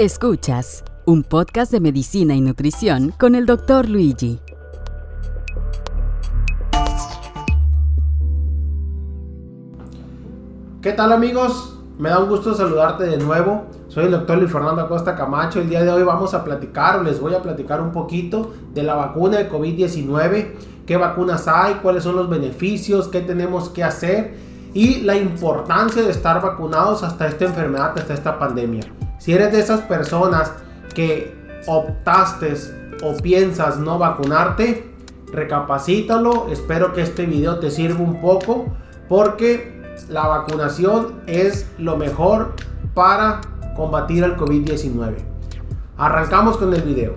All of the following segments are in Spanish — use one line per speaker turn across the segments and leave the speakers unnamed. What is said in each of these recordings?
Escuchas un podcast de medicina y nutrición con el doctor Luigi.
¿Qué tal amigos? Me da un gusto saludarte de nuevo. Soy el doctor Luis Fernando Acosta Camacho. El día de hoy vamos a platicar, les voy a platicar un poquito de la vacuna de COVID-19, qué vacunas hay, cuáles son los beneficios, qué tenemos que hacer y la importancia de estar vacunados hasta esta enfermedad, hasta esta pandemia. Si eres de esas personas que optaste o piensas no vacunarte, recapacítalo. Espero que este video te sirva un poco porque la vacunación es lo mejor para combatir el COVID-19. Arrancamos con el video.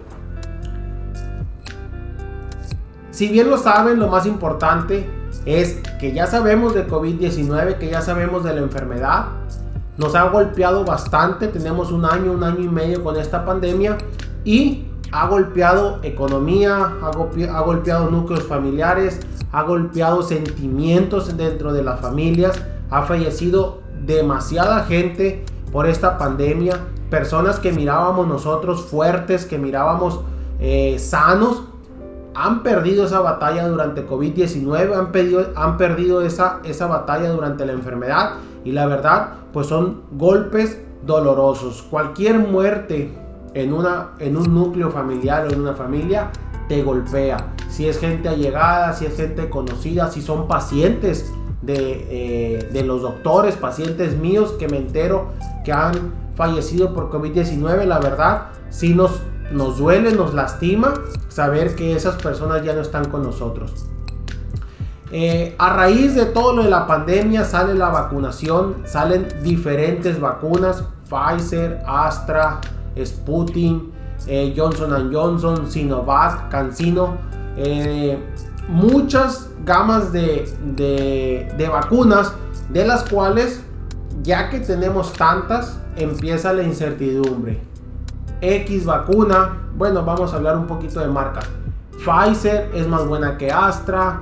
Si bien lo saben, lo más importante es que ya sabemos de COVID-19, que ya sabemos de la enfermedad. Nos ha golpeado bastante, tenemos un año, un año y medio con esta pandemia y ha golpeado economía, ha golpeado núcleos familiares, ha golpeado sentimientos dentro de las familias, ha fallecido demasiada gente por esta pandemia, personas que mirábamos nosotros fuertes, que mirábamos eh, sanos, han perdido esa batalla durante COVID-19, han, han perdido esa, esa batalla durante la enfermedad y la verdad pues son golpes dolorosos. Cualquier muerte en, una, en un núcleo familiar o en una familia te golpea. Si es gente allegada, si es gente conocida, si son pacientes de, eh, de los doctores, pacientes míos que me entero que han fallecido por COVID-19, la verdad, si nos nos duele, nos lastima saber que esas personas ya no están con nosotros. Eh, a raíz de todo lo de la pandemia sale la vacunación, salen diferentes vacunas, Pfizer, Astra, Sputnik, eh, Johnson Johnson, Sinovac, CanSino, eh, muchas gamas de, de vacunas de las cuales ya que tenemos tantas empieza la incertidumbre X vacuna. Bueno, vamos a hablar un poquito de marca. Pfizer es más buena que Astra.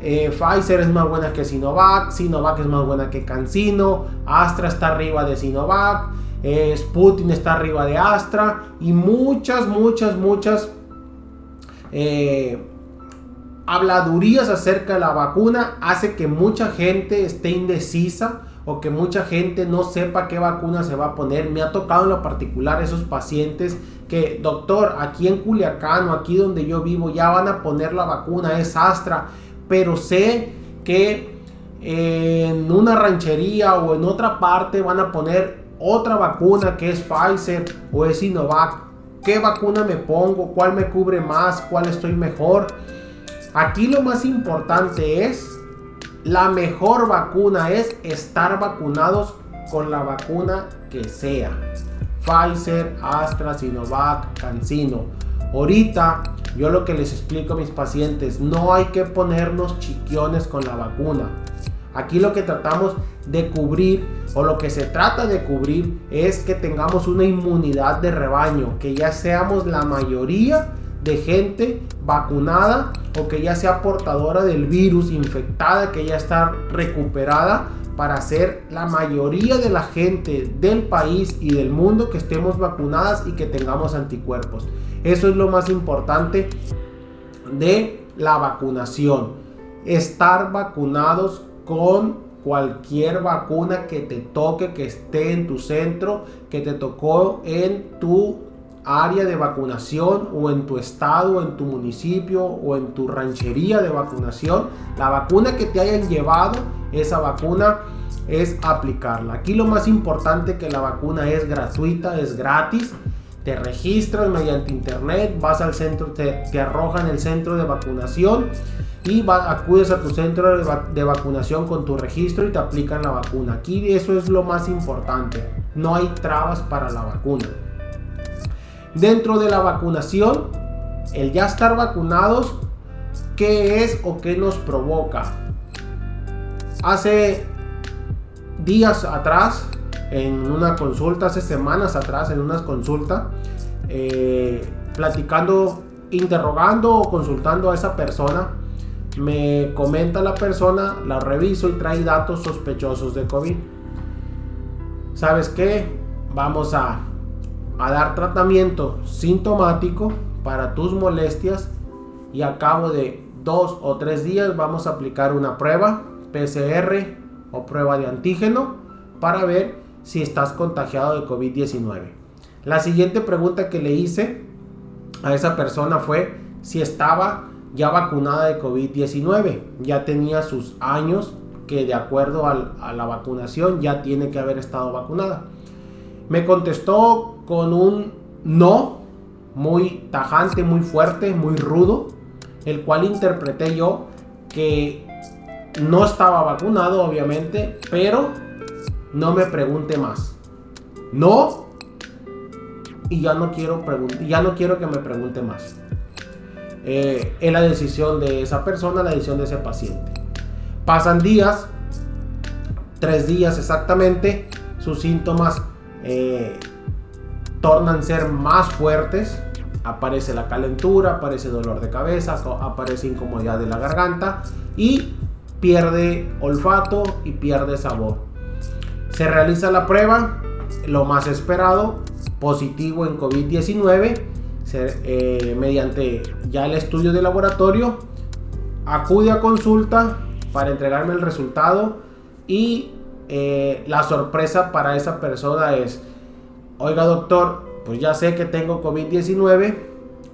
Eh, Pfizer es más buena que Sinovac. Sinovac es más buena que CanSino. Astra está arriba de Sinovac. Eh, está arriba de Astra. Y muchas, muchas, muchas eh, habladurías acerca de la vacuna hace que mucha gente esté indecisa o que mucha gente no sepa qué vacuna se va a poner. Me ha tocado en lo particular esos pacientes que, doctor, aquí en Culiacán o aquí donde yo vivo ya van a poner la vacuna, es Astra, pero sé que en una ranchería o en otra parte van a poner otra vacuna que es Pfizer o es Sinovac. ¿Qué vacuna me pongo? ¿Cuál me cubre más? ¿Cuál estoy mejor? Aquí lo más importante es la mejor vacuna es estar vacunados con la vacuna que sea. Pfizer, Astra, Sinovac, CanSino. Ahorita yo lo que les explico a mis pacientes, no hay que ponernos chiquiones con la vacuna. Aquí lo que tratamos de cubrir o lo que se trata de cubrir es que tengamos una inmunidad de rebaño, que ya seamos la mayoría de gente vacunada o que ya sea portadora del virus, infectada, que ya está recuperada para ser la mayoría de la gente del país y del mundo que estemos vacunadas y que tengamos anticuerpos. Eso es lo más importante de la vacunación. Estar vacunados con cualquier vacuna que te toque, que esté en tu centro, que te tocó en tu área de vacunación o en tu estado, o en tu municipio o en tu ranchería de vacunación, la vacuna que te hayan llevado, esa vacuna es aplicarla. Aquí lo más importante que la vacuna es gratuita, es gratis. Te registras mediante internet, vas al centro, te, te arrojan el centro de vacunación y acudes a tu centro de, vacunación con tu registro y te aplican la vacuna. Aquí eso es lo más importante. No hay trabas para la vacuna. Dentro de la vacunación, el ya estar vacunados, ¿qué es o qué nos provoca? Hace días atrás, en una consulta, hace semanas atrás, en una consulta, eh, platicando, interrogando o consultando a esa persona, me comenta la persona, la reviso y trae datos sospechosos de COVID. ¿Sabes qué? Vamos a a dar tratamiento sintomático para tus molestias y a cabo de dos o tres días vamos a aplicar una prueba PCR o prueba de antígeno para ver si estás contagiado de COVID-19. La siguiente pregunta que le hice a esa persona fue si estaba ya vacunada de COVID-19. Ya tenía sus años que de acuerdo a la vacunación ya tiene que haber estado vacunada. Me contestó con un no muy tajante, muy fuerte, muy rudo, el cual interpreté yo que no estaba vacunado obviamente, pero no me pregunte más. No y ya no quiero ya no quiero que me pregunte más. Eh, es la decisión de esa persona, la decisión de ese paciente. Pasan días, tres días exactamente, sus síntomas eh, tornan ser más fuertes. Aparece la calentura, aparece dolor de cabeza, aparece incomodidad de la garganta y pierde olfato y pierde sabor. Se realiza la prueba, lo más esperado, positivo en COVID-19 eh, mediante ya el estudio de laboratorio, acude a consulta para entregarme el resultado y eh, la sorpresa para esa persona es, oiga doctor, pues ya sé que tengo COVID-19,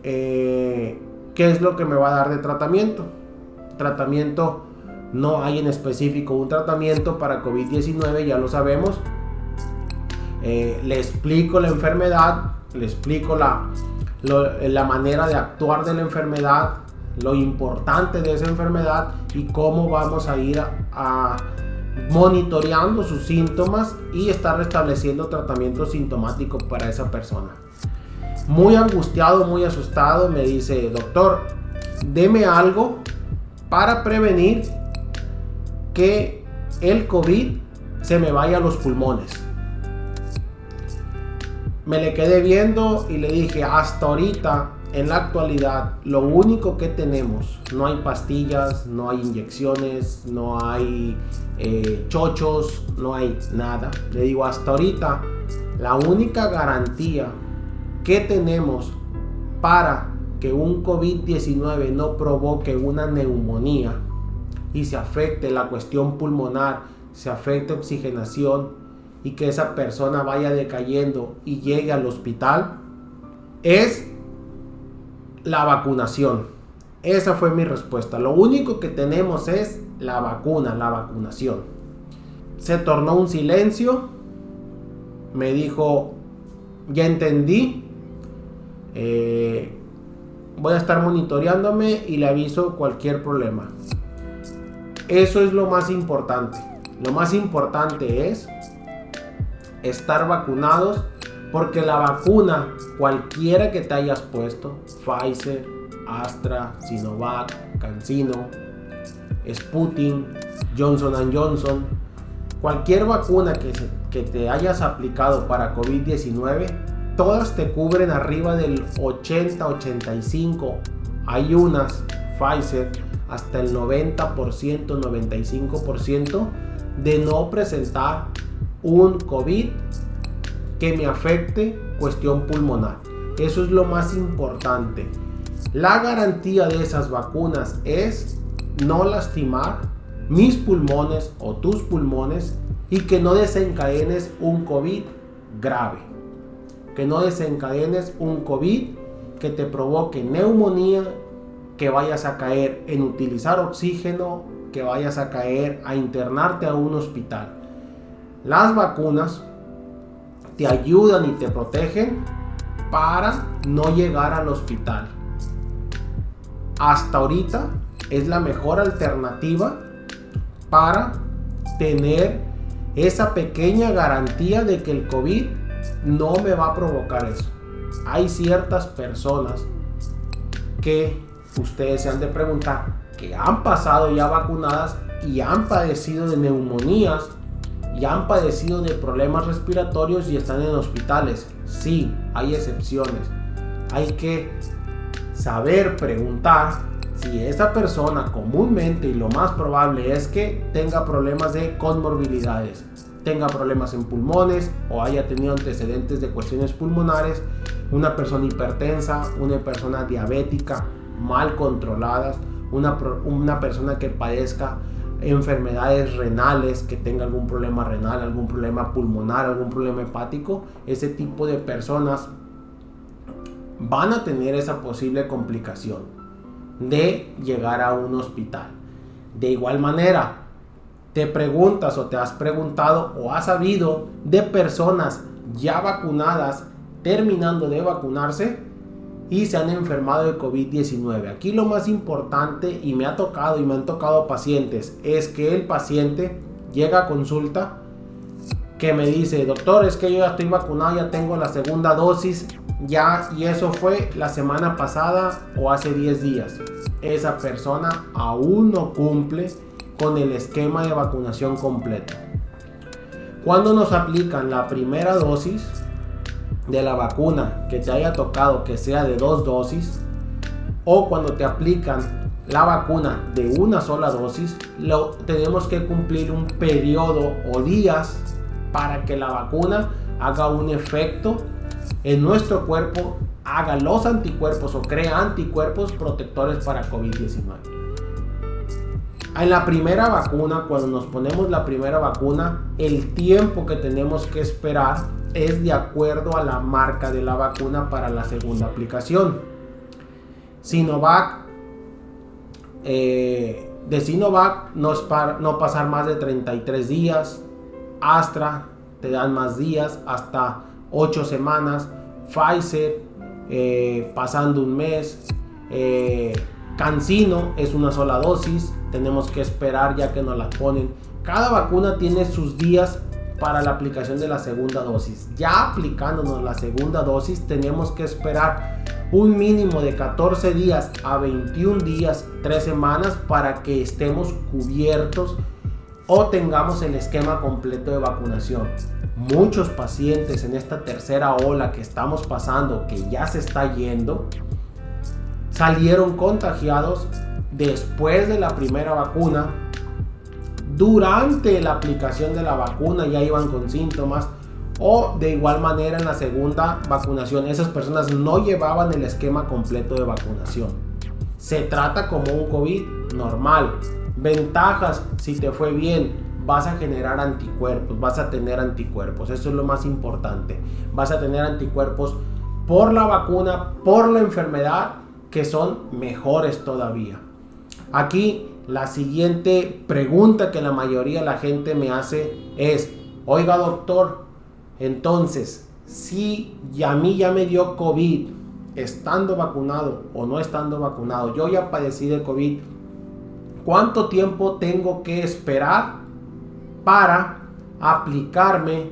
eh, ¿qué es lo que me va a dar de tratamiento? Tratamiento, no hay en específico un tratamiento para COVID-19, ya lo sabemos. le explico la enfermedad, le explico la, la manera de actuar de la enfermedad, lo importante de esa enfermedad y cómo vamos a ir a, monitoreando sus síntomas y estar restableciendo tratamiento sintomático para esa persona. Muy angustiado, muy asustado, me dice, doctor, deme algo para prevenir que el COVID se me vaya a los pulmones me le quedé viendo y le dije, hasta ahorita, en la actualidad, lo único que tenemos, no hay pastillas, no hay inyecciones, no hay eh, chochos, no hay nada. Le digo, hasta ahorita, la única garantía que tenemos para que un COVID-19 no provoque una neumonía y se afecte la cuestión pulmonar, se afecte oxigenación, y que esa persona vaya decayendo y llegue al hospital es la vacunación. Esa fue mi respuesta. Lo único que tenemos es la vacuna, la vacunación. Se tornó un silencio. Me dijo, ya entendí. Eh, voy a estar monitoreándome y le aviso cualquier problema. Eso es lo más importante. Lo más importante es estar vacunados porque la vacuna, cualquiera que te hayas puesto, Pfizer, Astra, Sinovac, CanSino, Sputnik, Johnson Johnson, cualquier vacuna que, que te hayas aplicado para COVID-19, todas te cubren arriba del 80-85. Hay unas, Pfizer, hasta el 90%, 95% de no presentar un COVID que me afecte cuestión pulmonar. Eso es lo más importante. La garantía de esas vacunas es no lastimar mis pulmones o tus pulmones y que no desencadenes un COVID grave. Que no desencadenes un COVID que te provoque neumonía, que vayas a caer en utilizar oxígeno, que vayas a caer a internarte a un hospital. Las vacunas te ayudan y te protegen para no llegar al hospital. Hasta ahorita es la mejor alternativa para tener esa pequeña garantía de que el COVID no me va a provocar eso. Hay ciertas personas que ustedes se han de preguntar que han pasado ya vacunadas y han padecido de neumonías y han padecido de problemas respiratorios y están en hospitales. Sí, hay excepciones. Hay que saber preguntar si esa persona comúnmente y lo más probable es que tenga problemas de comorbilidades, tenga problemas en pulmones o haya tenido antecedentes de cuestiones pulmonares, una persona hipertensa, una persona diabética, mal controladas, una, una persona que padezca enfermedades renales, que tenga algún problema renal, algún problema pulmonar, algún problema hepático, ese tipo de personas van a tener esa posible complicación de llegar a un hospital. De igual manera, te preguntas o te has preguntado o has sabido de personas ya vacunadas terminando de vacunarse y se han enfermado de COVID-19. Aquí lo más importante y me ha tocado y me han tocado pacientes es que el paciente llega a consulta que me dice, doctor, es que yo ya estoy vacunado, ya tengo la segunda dosis, ya, y eso fue la semana pasada o hace 10 días. Esa persona aún no cumple con el esquema de vacunación completo. Cuando nos aplican la primera dosis de la vacuna que te haya tocado que sea de dos dosis, o cuando te aplican la vacuna de una sola dosis, lo, tenemos que cumplir un periodo o días para que la vacuna haga un efecto en nuestro cuerpo, haga los anticuerpos o crea anticuerpos protectores para COVID-19. En la primera vacuna, cuando nos ponemos la primera vacuna, el tiempo que tenemos que esperar es de acuerdo a la marca de la vacuna para la segunda aplicación. Sinovac, eh, de Sinovac no, es para, no pasar más de 33 días. Astra te dan más días, hasta 8 semanas. Pfizer eh, pasando un mes. Eh, Cancino es una sola dosis tenemos que esperar ya que nos la ponen. Cada vacuna tiene sus días para la aplicación de la segunda dosis. Ya aplicándonos la segunda dosis tenemos que esperar un mínimo de 14 días a 21 días, 3 semanas para que estemos cubiertos o tengamos el esquema completo de vacunación. Muchos pacientes en esta tercera ola que estamos pasando, que ya se está yendo, salieron contagiados después de la primera vacuna, durante la aplicación de la vacuna ya iban con síntomas o de igual manera en la segunda vacunación esas personas no llevaban el esquema completo de vacunación. Se trata como un COVID normal. Ventajas, si te fue bien, vas a generar anticuerpos, vas a tener anticuerpos, eso es lo más importante. Vas a tener anticuerpos por la vacuna, por la enfermedad, que son mejores todavía. Aquí la siguiente pregunta que la mayoría de la gente me hace es, oiga doctor, entonces, si a mí ya me dio COVID, estando vacunado o no estando vacunado, yo ya padecí de COVID, ¿cuánto tiempo tengo que esperar para aplicarme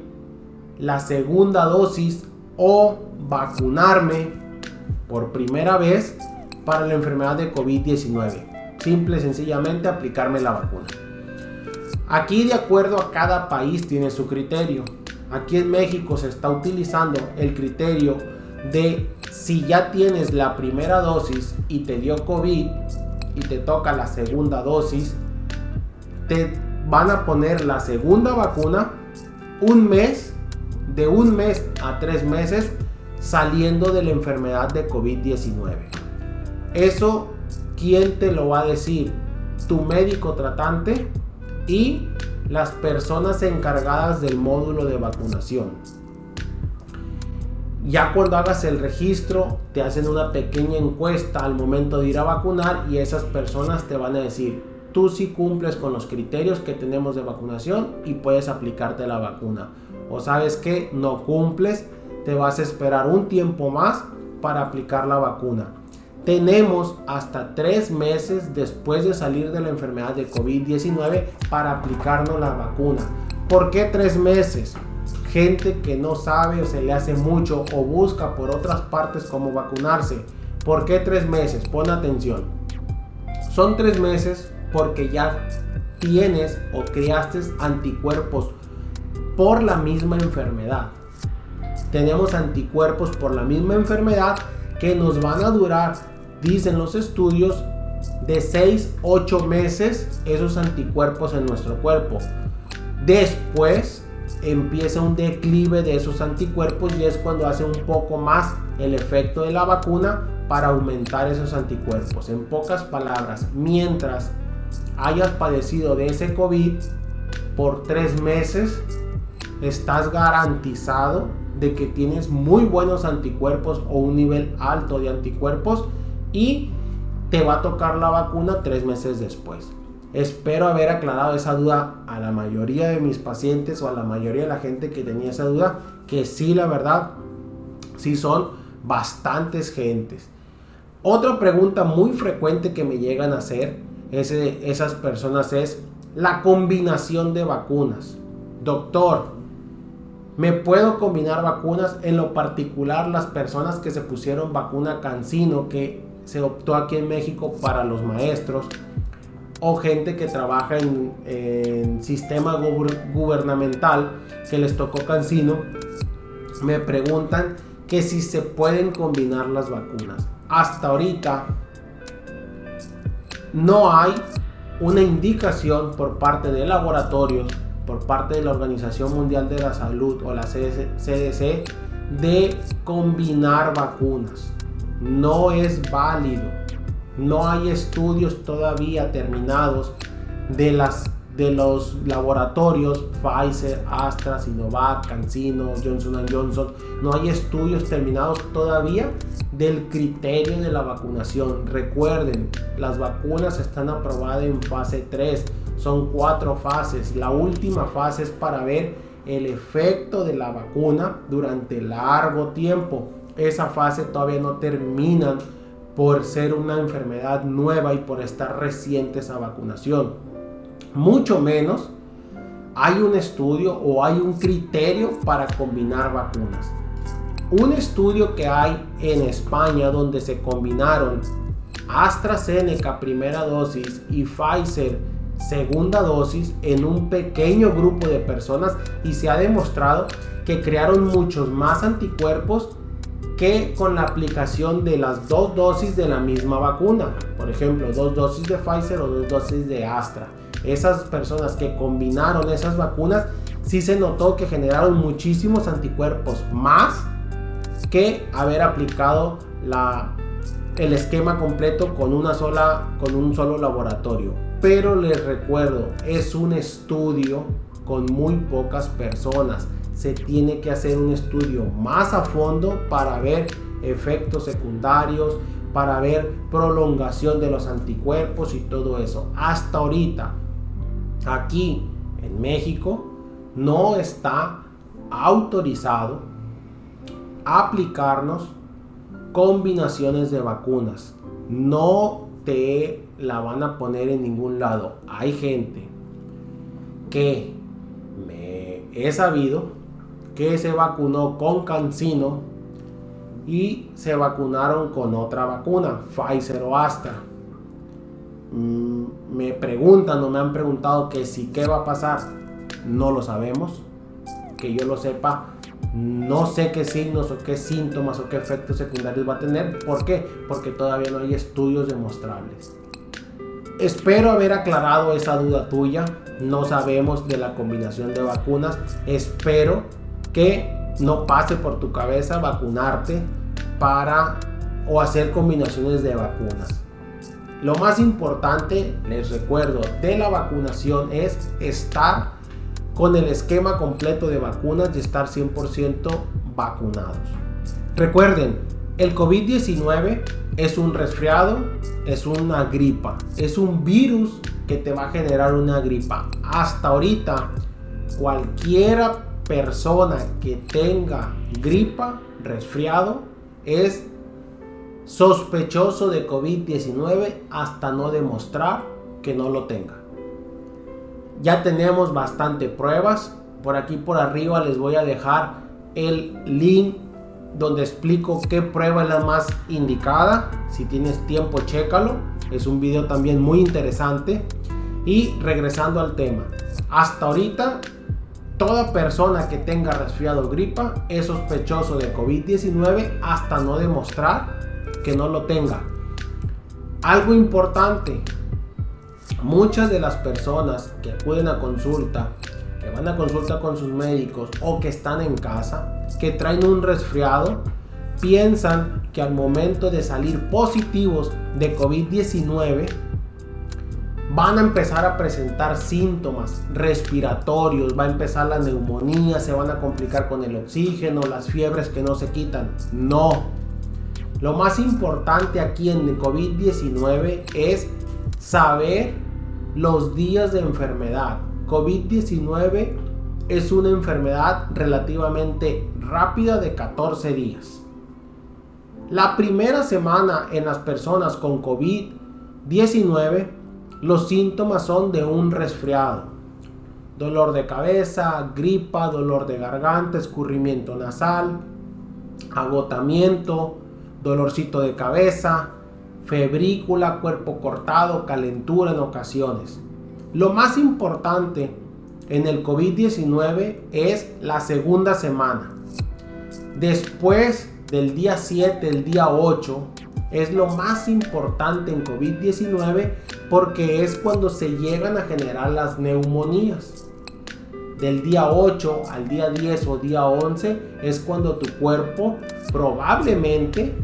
la segunda dosis o vacunarme por primera vez para la enfermedad de COVID-19? Simple sencillamente aplicarme la vacuna. Aquí de acuerdo a cada país tiene su criterio. Aquí en México se está utilizando el criterio de si ya tienes la primera dosis y te dio COVID y te toca la segunda dosis, te van a poner la segunda vacuna un mes, de un mes a tres meses saliendo de la enfermedad de COVID-19. Eso ¿quién te lo va a decir? Tu médico tratante y las personas encargadas del módulo de vacunación. Ya cuando hagas el registro, te hacen una pequeña encuesta al momento de ir a vacunar y esas personas te van a decir, tú sí cumples con los criterios que tenemos de vacunación y puedes aplicarte la vacuna. O sabes que no cumples, te vas a esperar un tiempo más para aplicar la vacuna tenemos hasta tres meses después de salir de la enfermedad de COVID-19 para aplicarnos la vacuna. ¿Por qué tres meses? Gente que no sabe o se le hace mucho o busca por otras partes cómo vacunarse. ¿Por qué tres meses? Pon atención. Son tres meses porque ya tienes o creaste anticuerpos por la misma enfermedad. Tenemos anticuerpos por la misma enfermedad que nos van a durar dicen los estudios, de 6, 8 meses esos anticuerpos en nuestro cuerpo. Después empieza un declive de esos anticuerpos y es cuando hace un poco más el efecto de la vacuna para aumentar esos anticuerpos. En pocas palabras, mientras hayas padecido de ese COVID por tres meses, estás garantizado de que tienes muy buenos anticuerpos o un nivel alto de anticuerpos y te va a tocar la vacuna tres meses después. Espero haber aclarado esa duda a la mayoría de mis pacientes o a la mayoría de la gente que tenía esa duda, que sí, la verdad, sí son bastantes gentes. Otra pregunta muy frecuente que me llegan a hacer esas personas es la combinación de vacunas. Doctor, ¿me puedo combinar vacunas? En lo particular, las personas que se pusieron vacuna Cancino, que se optó aquí en México para los maestros, o gente que trabaja en, sistema gubernamental que les tocó Cancino, me preguntan que si se pueden combinar las vacunas. Hasta ahorita no hay una indicación por parte de laboratorios, por parte de la Organización Mundial de la Salud o la CDC de combinar vacunas. No es válido. No hay estudios todavía terminados de las de los laboratorios Pfizer, Astra, Sinovac, CanSino, Johnson Johnson, no hay estudios terminados todavía del criterio de la vacunación. Recuerden, las vacunas están aprobadas en fase 3, son cuatro fases. La última fase es para ver el efecto de la vacuna durante largo tiempo. Esa fase todavía no termina por ser una enfermedad nueva y por estar reciente esa vacunación mucho menos hay un estudio o hay un criterio para combinar vacunas. Un estudio que hay en España donde se combinaron AstraZeneca primera dosis y Pfizer segunda dosis en un pequeño grupo de personas y se ha demostrado que crearon muchos más anticuerpos que con la aplicación de las dos dosis de la misma vacuna. Por ejemplo, dos dosis de Pfizer o dos dosis de Astra esas personas que combinaron esas vacunas, sí se notó que generaron muchísimos anticuerpos más que haber aplicado el esquema completo con una sola con un solo laboratorio. Pero les recuerdo, es un estudio con muy pocas personas. Se tiene que hacer un estudio más a fondo para ver efectos secundarios, para ver prolongación de los anticuerpos y todo eso. Hasta ahorita aquí en México no está autorizado aplicarnos combinaciones de vacunas. No te la van a poner en ningún lado. Hay gente que me he sabido que se vacunó con Cancino y se vacunaron con otra vacuna, Pfizer o Astra Mm, me preguntan o me han preguntado que si qué va a pasar, no lo sabemos. Que yo lo sepa, no sé qué signos o qué síntomas o qué efectos secundarios va a tener. ¿Por qué? Porque todavía no hay estudios demostrables. Espero haber aclarado esa duda tuya. No sabemos de la combinación de vacunas. Espero que no pase por tu cabeza vacunarte para o hacer combinaciones de vacunas. Lo más importante, les recuerdo, de la vacunación es estar con el esquema completo de vacunas y estar 100% vacunados. Recuerden, el COVID-19 es un resfriado, es una gripa, es un virus que te va a generar una gripa. Hasta ahorita, cualquiera persona que tenga gripa, resfriado, es sospechoso de COVID-19 hasta no demostrar que no lo tenga. Ya tenemos bastante pruebas. Por aquí por arriba les voy a dejar el link donde explico qué prueba es la más indicada. Si tienes tiempo, chécalo. Es un video también muy interesante. Y regresando al tema. Hasta ahorita, toda persona que tenga resfriado gripa es sospechoso de COVID-19 hasta no demostrar que no lo tenga. Algo importante, muchas de las personas que acuden a consulta, que van a consulta con sus médicos o que están en casa, que traen un resfriado, piensan que al momento de salir positivos de COVID-19 van a empezar a presentar síntomas respiratorios, va a empezar la neumonía, se van a complicar con el oxígeno, las fiebres que no se quitan. No. Lo más importante aquí en el COVID-19 es saber los días de enfermedad. COVID-19 es una enfermedad relativamente rápida de 14 días. La primera semana en las personas con COVID-19, los síntomas son de un resfriado. Dolor de cabeza, gripa, dolor de garganta, escurrimiento nasal, agotamiento, dolorcito de cabeza, febrícula, cuerpo cortado, calentura en ocasiones. Lo más importante en el COVID-19 es la segunda semana. Después del día 7, el día 8, es lo más importante en COVID-19 porque es cuando se llegan a generar las neumonías. Del día 8 al día 10 o día 11 es cuando tu cuerpo probablemente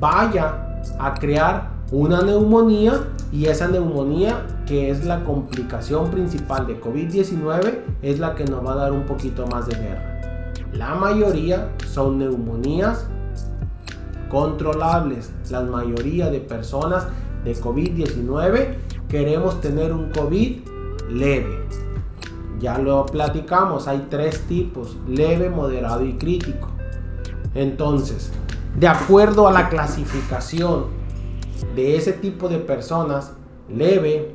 vaya a crear una neumonía y esa neumonía que es la complicación principal de COVID-19 es la que nos va a dar un poquito más de guerra. La mayoría son neumonías controlables. La mayoría de personas de COVID-19 queremos tener un COVID leve. Ya lo platicamos, hay tres tipos, leve, moderado y crítico. Entonces, de acuerdo a la clasificación de ese tipo de personas, leve,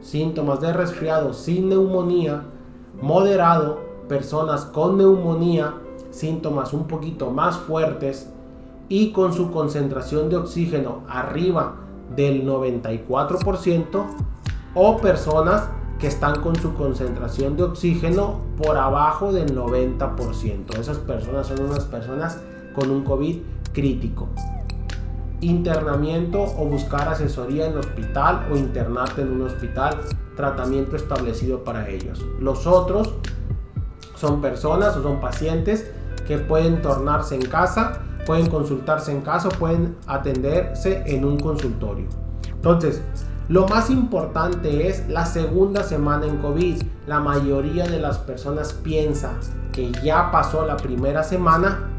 síntomas de resfriado sin neumonía, moderado, personas con neumonía, síntomas un poquito más fuertes y con su concentración de oxígeno arriba del 94% o personas que están con su concentración de oxígeno por abajo del 90%. Esas personas son unas personas con un COVID crítico. Internamiento o buscar asesoría en hospital o internarte en un hospital, tratamiento establecido para ellos. Los otros son personas o son pacientes que pueden tornarse en casa pueden consultarse en casa, pueden atenderse en un consultorio. Entonces, lo más importante es la segunda semana en COVID. La mayoría de las personas piensa que ya pasó la primera semana,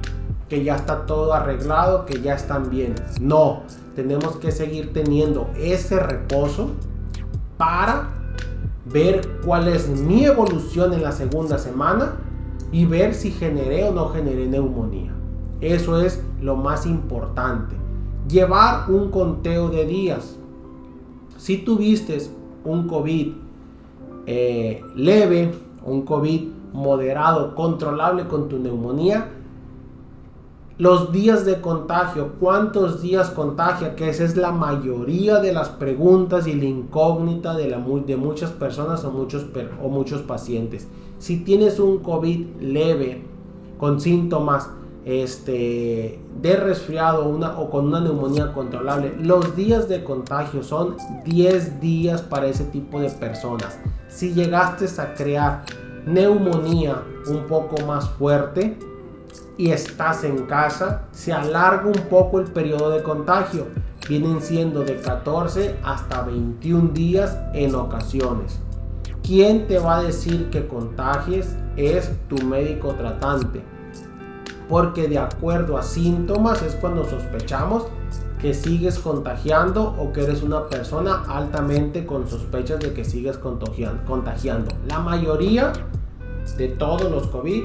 que ya está todo arreglado, que ya están bien. No, tenemos que seguir teniendo ese reposo para ver cuál es mi evolución en la segunda semana y ver si generé o no generé neumonía. Eso es lo más importante. Llevar un conteo de días. Si tuviste un COVID eh, leve, un COVID moderado, controlable con tu neumonía, los días de contagio, cuántos días contagia, que esa es la mayoría de las preguntas y la incógnita de, la, de muchas personas o muchos, o muchos pacientes. Si tienes un COVID leve con síntomas este, de resfriado una, o con una neumonía controlable, los días de contagio son 10 días para ese tipo de personas. Si llegaste a crear neumonía un poco más fuerte y estás en casa, se alarga un poco el periodo de contagio. Vienen siendo de 14 hasta 21 días en ocasiones. ¿Quién te va a decir que contagies? Es tu médico tratante porque de acuerdo a síntomas es cuando sospechamos que sigues contagiando o que eres una persona altamente con sospechas de que sigues contagiando. La mayoría de todos los COVID,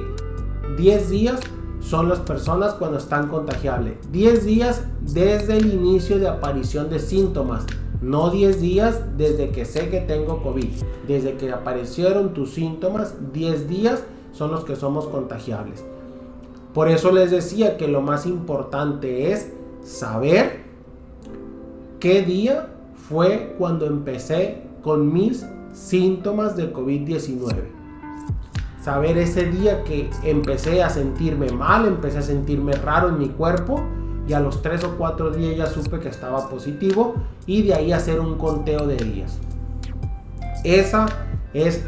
10 días son las personas cuando están contagiables. 10 días desde el inicio de aparición de síntomas. No 10 días desde que sé que tengo COVID. Desde que aparecieron tus síntomas, 10 días son los que somos contagiables. Por eso les decía que lo más importante es saber qué día fue cuando empecé con mis síntomas de COVID-19. Saber ese día que empecé a sentirme mal, empecé a sentirme raro en mi cuerpo, y a los 3 o 4 días ya supe que estaba positivo y de ahí hacer un conteo de días. Esa es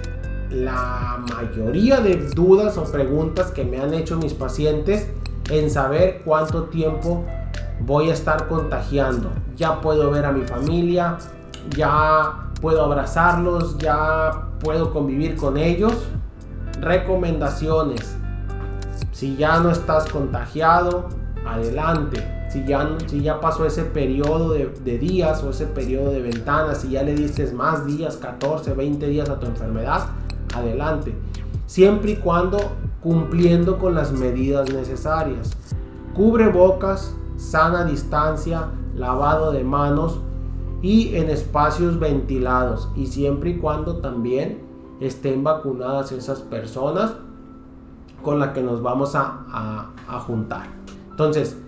la mayoría de dudas o preguntas que me han hecho mis pacientes en saber cuánto tiempo voy a estar contagiando. Ya puedo ver a mi familia, ya puedo abrazarlos, ya puedo convivir con ellos. Recomendaciones. Si ya no estás contagiado, adelante. Si ya, si ya pasó ese periodo de, días o ese periodo de ventanas, si ya le diste más días, 14, 20 días a tu enfermedad, adelante. Siempre y cuando cumpliendo con las medidas necesarias. Cubre bocas, sana distancia, lavado de manos y en espacios ventilados. Y siempre y cuando también estén vacunadas esas personas con las que nos vamos a, a juntar. Entonces,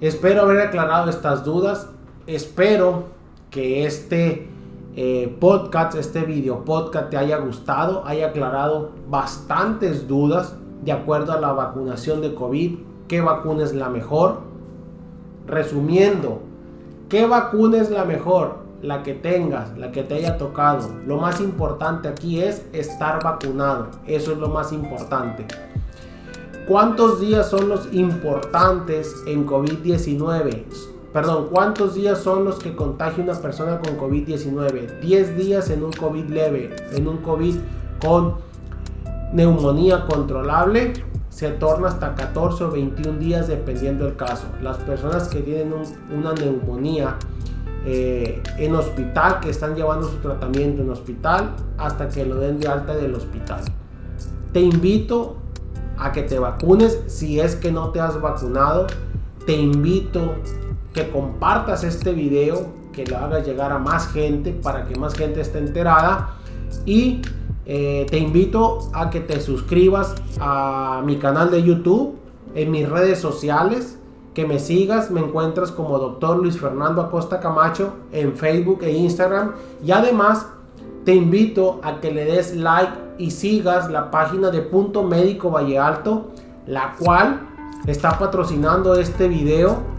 espero haber aclarado estas dudas. Espero que este eh, podcast, este video podcast te haya gustado, haya aclarado bastantes dudas de acuerdo a la vacunación de COVID, qué vacuna es la mejor. Resumiendo, ¿qué vacuna es la mejor? La que tengas, la que te haya tocado. Lo más importante aquí es estar vacunado. Eso es lo más importante. ¿Cuántos días son los importantes en COVID-19? Perdón, ¿cuántos días son los que contagia una persona con COVID-19? 10 días en un COVID leve, en un COVID con neumonía controlable, se torna hasta 14 o 21 días dependiendo del caso. Las personas que tienen una neumonía eh, en hospital, que están llevando su tratamiento en hospital hasta que lo den de alta del hospital. Te invito a que te vacunes si es que no te has vacunado. Te invito que compartas este video, que lo hagas llegar a más gente para que más gente esté enterada. Y eh, te invito a que te suscribas a mi canal de YouTube, en mis redes sociales, que me sigas, me encuentras como Dr. Luis Fernando Acosta Camacho en Facebook e Instagram. Y además te invito a que le des like y sigas la página de Punto Médico Valle Alto, la cual está patrocinando este video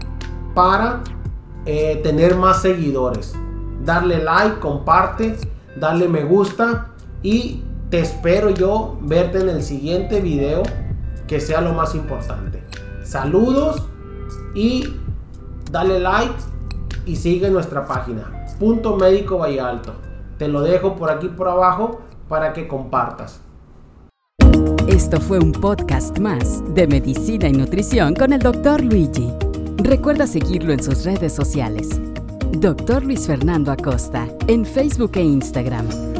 para eh, tener más seguidores. Darle like, comparte, darle me gusta y te espero yo verte en el siguiente video que sea lo más importante. Saludos y dale like y sigue nuestra página. Punto Médico Valle Alto. Te lo dejo por aquí por abajo para que compartas.
Esto fue un podcast más de Medicina y Nutrición con el Dr. Luigi. Recuerda seguirlo en sus redes sociales. Dr. Luis Fernando Acosta, en Facebook e Instagram.